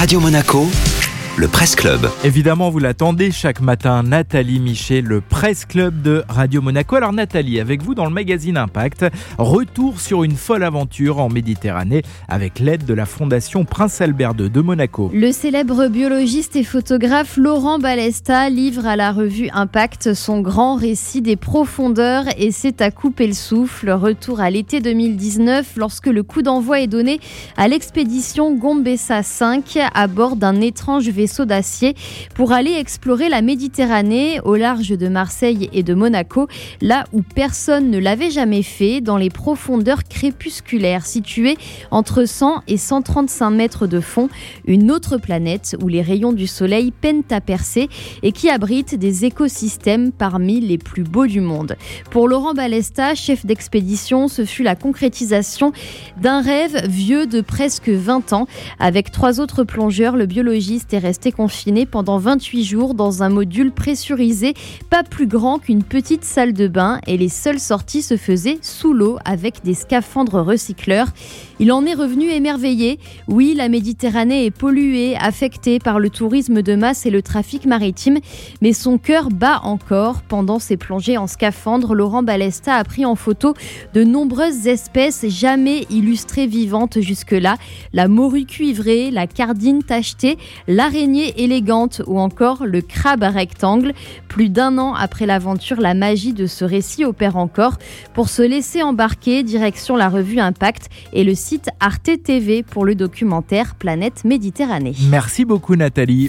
Radio Monaco le Presse Club. Évidemment, vous l'attendez chaque matin, Nathalie Miché, le Presse Club de Radio Monaco. Alors Nathalie, avec vous dans le magazine Impact, retour sur une folle aventure en Méditerranée avec l'aide de la Fondation Prince Albert II de Monaco. Le célèbre biologiste et photographe Laurent Balesta livre à la revue Impact son grand récit des profondeurs et c'est à couper le souffle. Retour à l'été 2019 lorsque le coup d'envoi est donné à l'expédition Gombessa 5 à bord d'un étrange vaisseau d'acier pour aller explorer la Méditerranée au large de Marseille et de Monaco, là où personne ne l'avait jamais fait, dans les profondeurs crépusculaires situées entre 100 et 135 mètres de fond, une autre planète où les rayons du Soleil peinent à percer et qui abrite des écosystèmes parmi les plus beaux du monde. Pour Laurent Balesta, chef d'expédition, ce fut la concrétisation d'un rêve vieux de presque 20 ans. Avec trois autres plongeurs, le biologiste est resté confiné pendant 28 jours dans un module pressurisé, pas plus grand qu'une petite salle de bain, et les seules sorties se faisaient sous l'eau avec des scaphandres recycleurs. Il en est revenu émerveillé. Oui, la Méditerranée est polluée, affectée par le tourisme de masse et le trafic maritime, mais son cœur bat encore. Pendant ses plongées en scaphandre, Laurent Balesta a pris en photo de nombreuses espèces jamais illustrées vivantes jusque-là. La morue cuivrée, la cardine tachetée, l'arrêt élégante ou encore le crabe à rectangle. Plus d'un an après l'aventure, la magie de ce récit opère encore. Pour se laisser embarquer, direction la revue Impact et le site Arte TV pour le documentaire Planète Méditerranée. Merci beaucoup Nathalie.